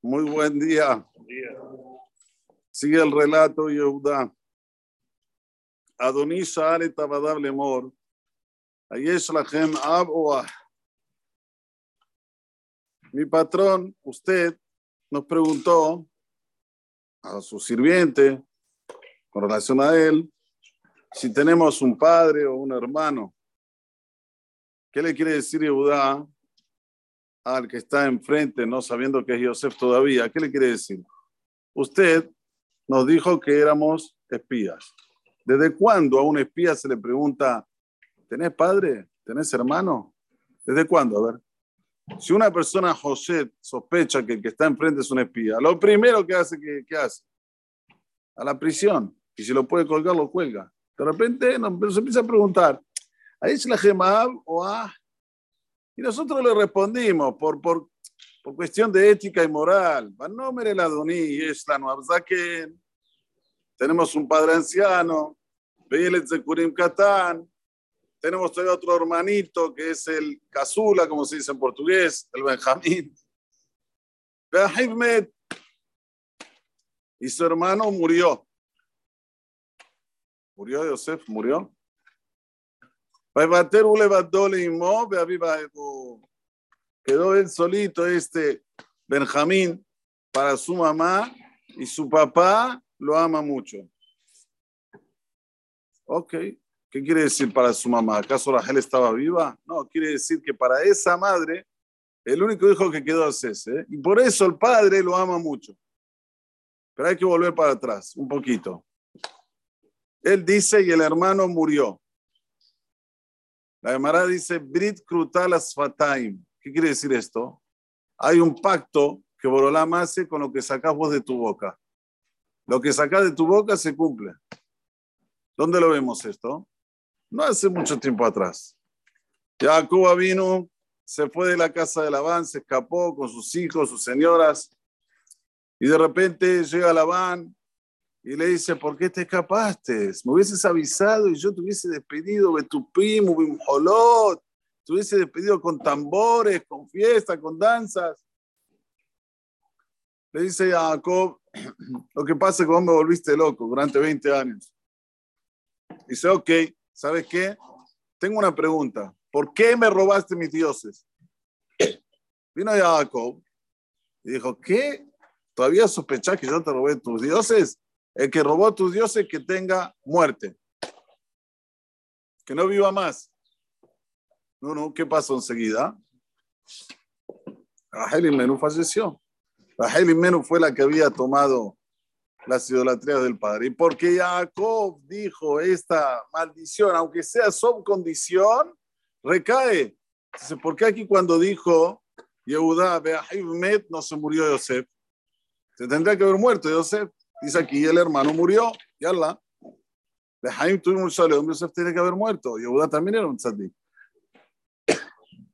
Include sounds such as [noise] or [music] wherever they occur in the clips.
Muy buen día. Sigue el relato Yehuda. Adonis Sha'ar Tabadab Lemor. Ayesh Lachem Ab Oah. Mi patrón, usted, nos preguntó a su sirviente, con relación a él, si tenemos un padre o un hermano. ¿Qué le quiere decir Yehuda al que está enfrente, no sabiendo que es Yosef todavía? ¿Qué le quiere decir? Usted nos dijo que éramos espías. ¿Desde cuándo a un espía se le pregunta, ¿tenés padre? ¿Tenés hermano? ¿Desde cuándo? A ver. Si una persona, José, sospecha que el que está enfrente es un espía, lo primero que hace, ¿qué, hace? A la prisión. Y si lo puede colgar, lo cuelga. De repente nos, empieza a preguntar, ¿ahí la Gemab o a y nosotros le respondimos por, por, por cuestión de ética y moral. la Tenemos un padre anciano. Tenemos todavía otro hermanito que es el Kazula, como se dice en portugués, el Benjamín. Y su hermano murió. ¿Murió Yosef? ¿Murió? Quedó él solito, este Benjamín, para su mamá y su papá lo ama mucho. Ok, ¿qué quiere decir para su mamá? ¿Acaso Rachel estaba viva? No, quiere decir que para esa madre, el único hijo que quedó es ese. ¿eh? Y por eso el padre lo ama mucho. Pero hay que volver para atrás un poquito. Él dice y el hermano murió. La Gemara dice, Brit Krutalas Fataim. ¿Qué quiere decir esto? Hay un pacto que Borolam hace con lo que sacas vos de tu boca. Lo que sacas de tu boca se cumple. ¿Dónde lo vemos esto? No hace mucho tiempo atrás. Jacob vino, se fue de la casa de Labán, se escapó con sus hijos, sus señoras, y de repente llega Labán y le dice, ¿por qué te escapaste? Me hubieses avisado y yo te hubiese despedido de tu primo, Bimholot, te hubiese despedido con tambores, con fiesta, con danzas. Le dice a Jacob, [clears throat] lo que pasa es que vos me volviste loco durante 20 años. Dice, ok, ¿sabes qué? Tengo una pregunta. ¿Por qué me robaste mis dioses? [clears throat] Vino Jacob y dijo, ¿qué? ¿Todavía sospechás que yo te robé tus dioses? El que robó tus dioses que tenga muerte. Que no viva más. No, no, ¿qué pasó enseguida? Rahel Menú falleció. Rahel Menú fue la que había tomado las idolatrías del padre. Y porque Jacob dijo esta maldición, aunque sea su condición, recae. ¿por qué aquí cuando dijo Yehuda, Met, no se murió Yosef? Se tendría que haber muerto Yosef. Dice aquí, el hermano murió, y Allah. De Jaim tuvimos un Yosef tiene que haber muerto. Yehuda también era un tzadik.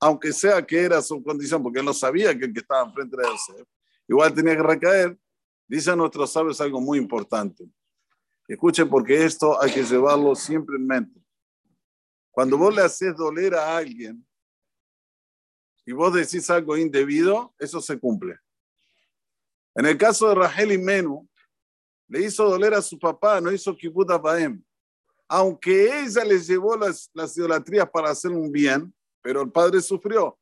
Aunque sea que era su condición, porque él no sabía que el que estaba enfrente era Yosef, igual tenía que recaer. Dice a nuestros sabios algo muy importante. Escuchen, porque esto hay que llevarlo siempre en mente. Cuando vos le haces doler a alguien y vos decís algo indebido, eso se cumple. En el caso de Rahel y Menú, le hizo doler a su papá, no hizo kibbutz abaem. Aunque ella le llevó las, las idolatrías para hacer un bien, pero el padre sufrió.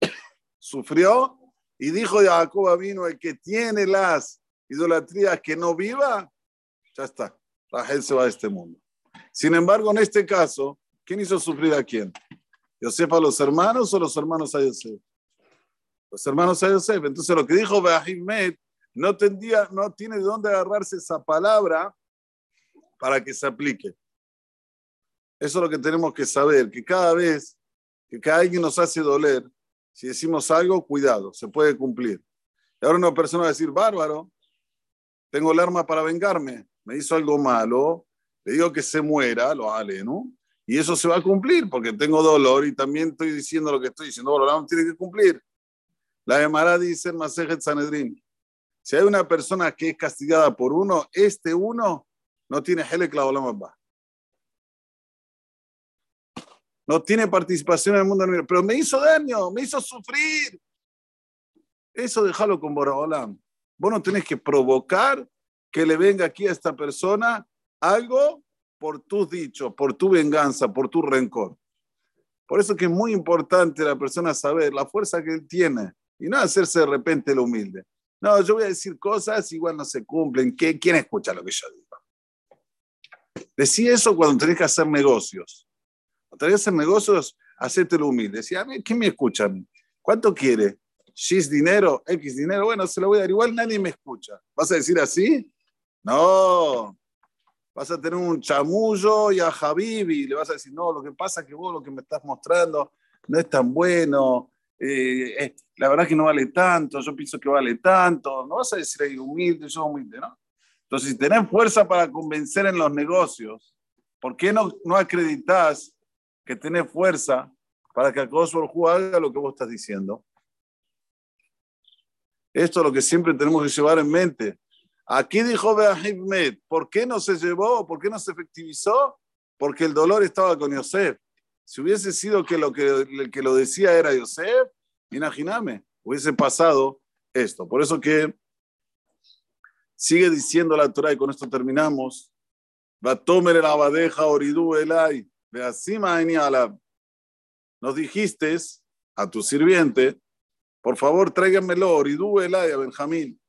[coughs] sufrió y dijo Jacob vino el que tiene las idolatrías que no viva, ya está. Rachel se va de este mundo. Sin embargo, en este caso, ¿quién hizo sufrir a quién? ¿Yosef a los hermanos o los hermanos a Yosef? Los hermanos a Yosef. Entonces, lo que dijo Met no, tendría, no tiene de dónde agarrarse esa palabra para que se aplique. Eso es lo que tenemos que saber, que cada vez que alguien nos hace doler, si decimos algo, cuidado, se puede cumplir. Y ahora una persona va a decir, bárbaro, tengo el arma para vengarme, me hizo algo malo, le digo que se muera, lo vale, ¿no? Y eso se va a cumplir porque tengo dolor y también estoy diciendo lo que estoy diciendo, no tiene que cumplir. La Gemara dice Masejet Sanedrin, si hay una persona que es castigada por uno, este uno no tiene Helek la va. No tiene participación en el mundo pero me hizo daño, me hizo sufrir. Eso déjalo con Boraholam. Vos no tenés que provocar que le venga aquí a esta persona algo por tus dichos, por tu venganza, por tu rencor. Por eso que es muy importante la persona saber la fuerza que él tiene y no hacerse de repente el humilde. No, yo voy a decir cosas, igual no se cumplen. ¿Quién escucha lo que yo digo? Decí eso cuando tenés que hacer negocios. Cuando tenés que hacer negocios, hacete el humilde. Decía, ¿quién me escucha? ¿Cuánto quiere? X dinero, X dinero, bueno, se lo voy a dar. Igual nadie me escucha. ¿Vas a decir así? No. Vas a tener un chamullo y a Javibi le vas a decir, no, lo que pasa es que vos lo que me estás mostrando no es tan bueno. Eh, eh, la verdad que no vale tanto, yo pienso que vale tanto. No vas a decir ahí humilde, yo humilde, ¿no? Entonces, si tenés fuerza para convencer en los negocios, ¿por qué no, no acreditas que tenés fuerza para que Akosor haga lo que vos estás diciendo? Esto es lo que siempre tenemos que llevar en mente. Aquí dijo Beahibmed, ¿por qué no se llevó? ¿Por qué no se efectivizó? Porque el dolor estaba con Yosef. Si hubiese sido que lo que, el lo decía era Yosef, imagíname, hubiese pasado esto. Por eso que sigue diciendo la Torah, y con esto terminamos, va elai, Nos dijiste a tu sirviente por favor, tráiganmelo, Oridú Elay a Benjamín,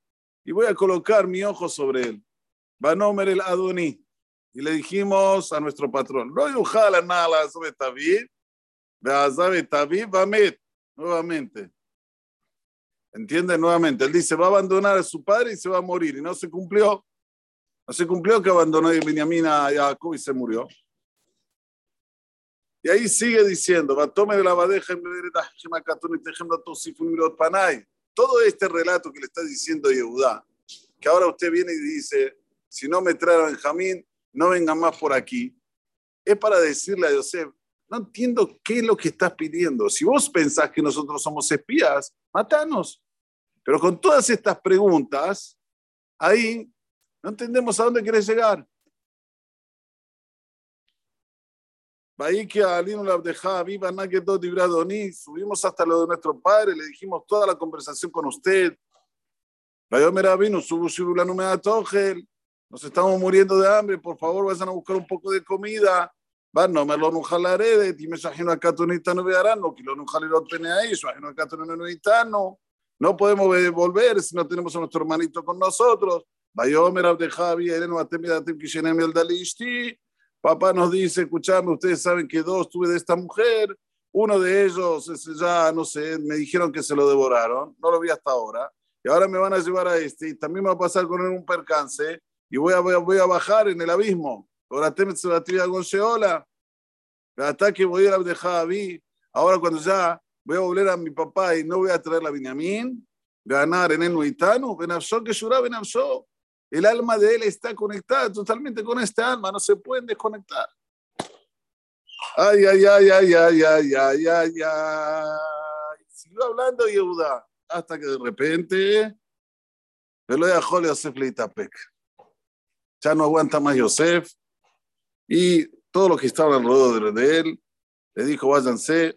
y voy a colocar mi ojo sobre él. Banomer el Adoní. Y le dijimos a nuestro patrón, no yujala sobre Tavid, Beazabe Tavid, Bamet, nuevamente. ¿Entiende? Nuevamente. Él dice, va a abandonar a su padre y se va a morir. Y no se cumplió. No se cumplió que abandonó a Benjamín a Jacob y se murió. Y ahí sigue diciendo, de la badeja todo este relato que le está diciendo Yehudá, que ahora usted viene y dice, si no me trae a Benjamín, no venga más por aquí, es para decirle a Yosef, no entiendo qué es lo que estás pidiendo. Si vos pensás que nosotros somos espías, matanos. Pero con todas estas preguntas, ahí no entendemos a dónde quieres llegar. Subimos hasta lo de nuestro padre, le dijimos toda la conversación con usted. Nos estamos muriendo de hambre, por favor vayan a buscar un poco de comida. Va, no me lo nujalaré ti, me imagino acá no vearán, no nujalar pene ahí, imagino acá no. No podemos volver si no tenemos a nuestro hermanito con nosotros. Papá nos dice, escuchame, ustedes saben que dos tuve de esta mujer, uno de ellos ya, no sé, me dijeron que se lo devoraron, no lo vi hasta ahora, y ahora me van a llevar a este, y también va a pasar con él un percance, y voy a, voy a, bajar en el abismo. Ahora voy a a cuando ya voy a volver a mi papá y no voy a traer la Binyamin, ganar en el Nuitano, que Shura. El alma de él está conectada totalmente con esta alma, no se pueden desconectar. Ay, ay, ay, ay, ay, ay, ay, ay, ay. Siguió hablando Yehuda hasta que de repente me lo dejó Yosef Leitapek. Ya no aguanta más Yosef y todos los que estaban alrededor de él le dijo, váyanse.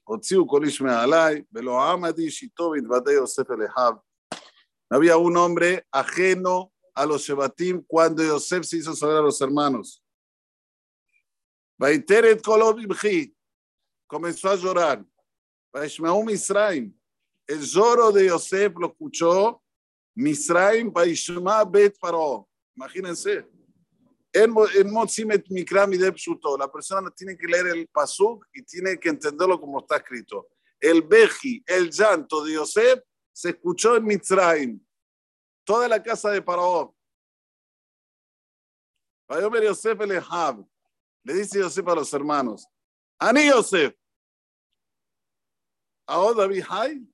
Había un hombre ajeno a los Shebatim cuando Yosef se hizo saber a los hermanos. Comenzó a llorar. El lloro de Yosef lo escuchó Misraim. Imagínense. La persona tiene que leer el pasuk y tiene que entenderlo como está escrito. El beji, el llanto de Yosef se escuchó en Mitzrayim toda la casa de Yosef el Le dice Yosef a los hermanos, Ani Yosef, ahora Hay.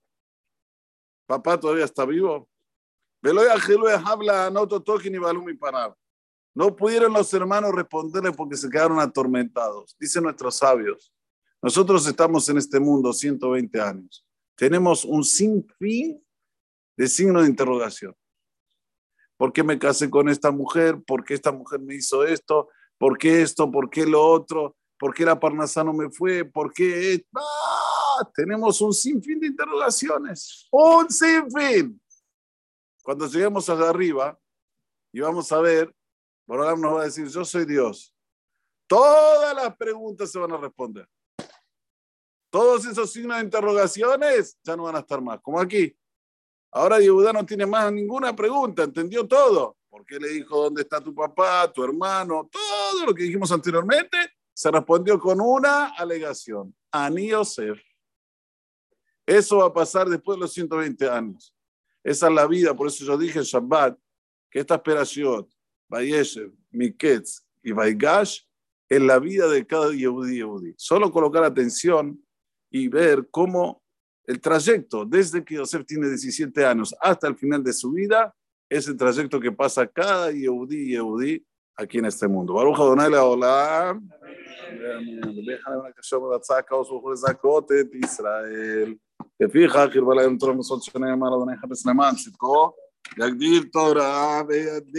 Papá todavía está vivo. No pudieron los hermanos responderle porque se quedaron atormentados. Dicen nuestros sabios. Nosotros estamos en este mundo 120 años. Tenemos un sinfín de signos de interrogación. ¿Por qué me casé con esta mujer? ¿Por qué esta mujer me hizo esto? ¿Por qué esto? ¿Por qué lo otro? ¿Por qué la parnasa no me fue? ¿Por qué? ¡Ah! Tenemos un sinfín de interrogaciones. Un sinfín. Cuando lleguemos allá arriba y vamos a ver, Borolam nos va a decir, yo soy Dios. Todas las preguntas se van a responder. Todos esos signos de interrogaciones ya no van a estar más, como aquí. Ahora Yehuda no tiene más ninguna pregunta, entendió todo. ¿Por qué le dijo dónde está tu papá, tu hermano? Todo lo que dijimos anteriormente se respondió con una alegación. Ani. Eso va a pasar después de los 120 años. Esa es la vida, por eso yo dije en Shabbat que esta esperación, Vayeshev, Miketz y Vaigash, es la vida de cada Yehudi Yehudi. Solo colocar atención y ver cómo el trayecto desde que Yosef tiene 17 años hasta el final de su vida es el trayecto que pasa cada Yehudi Yehudi aquí en este mundo. Baruch Adonai Leolam. Déjame que yo me saca o su Israel. לפיכך הרבה להם תורה מסוד שנאמר אדוני חפש למען צדקו, יגדיל תורה וידיר